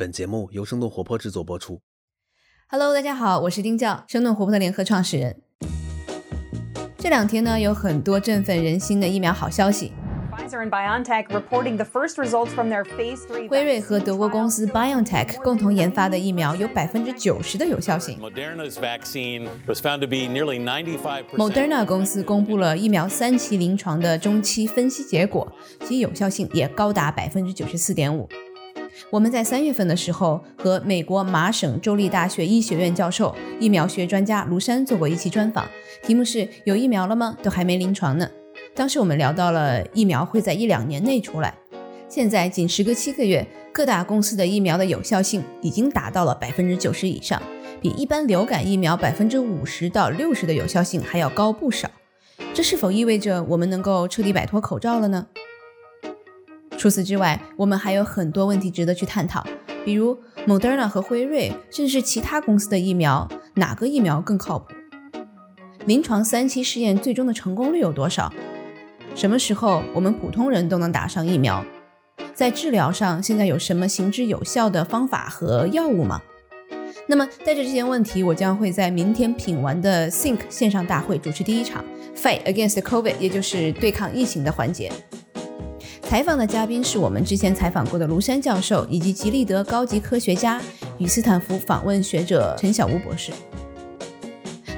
本节目由生动活泼制作播出。Hello，大家好，我是丁教，生动活泼的联合创始人。这两天呢，有很多振奋人心的疫苗好消息。Pfizer and BioNTech reporting the first results from their phase three. 辉瑞和德国公司 BioNTech 共同研发的疫苗有百分之九十的有效性。Moderna's vaccine was found to be nearly 95%. Moderna 公司公布了疫苗三期临床的中期分析结果，其有效性也高达百分之九十四点五。我们在三月份的时候和美国麻省州立大学医学院教授、疫苗学专家卢山做过一期专访，题目是“有疫苗了吗？都还没临床呢”。当时我们聊到了疫苗会在一两年内出来，现在仅时隔七个月，各大公司的疫苗的有效性已经达到了百分之九十以上，比一般流感疫苗百分之五十到六十的有效性还要高不少。这是否意味着我们能够彻底摆脱口罩了呢？除此之外，我们还有很多问题值得去探讨，比如 Moderna 和辉瑞，甚至是其他公司的疫苗，哪个疫苗更靠谱？临床三期试验最终的成功率有多少？什么时候我们普通人都能打上疫苗？在治疗上，现在有什么行之有效的方法和药物吗？那么，带着这些问题，我将会在明天品完的 Think 线上大会主持第一场 Fight Against COVID，也就是对抗疫情的环节。采访的嘉宾是我们之前采访过的卢山教授，以及吉利德高级科学家与斯坦福访问学者陈小吴博士。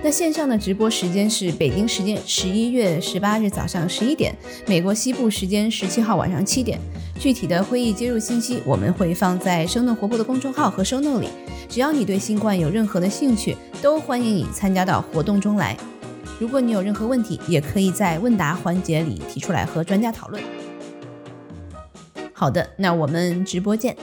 那线上的直播时间是北京时间十一月十八日早上十一点，美国西部时间十七号晚上七点。具体的会议接入信息我们会放在生动活泼的公众号和 show note 里。只要你对新冠有任何的兴趣，都欢迎你参加到活动中来。如果你有任何问题，也可以在问答环节里提出来和专家讨论。好的，那我们直播见。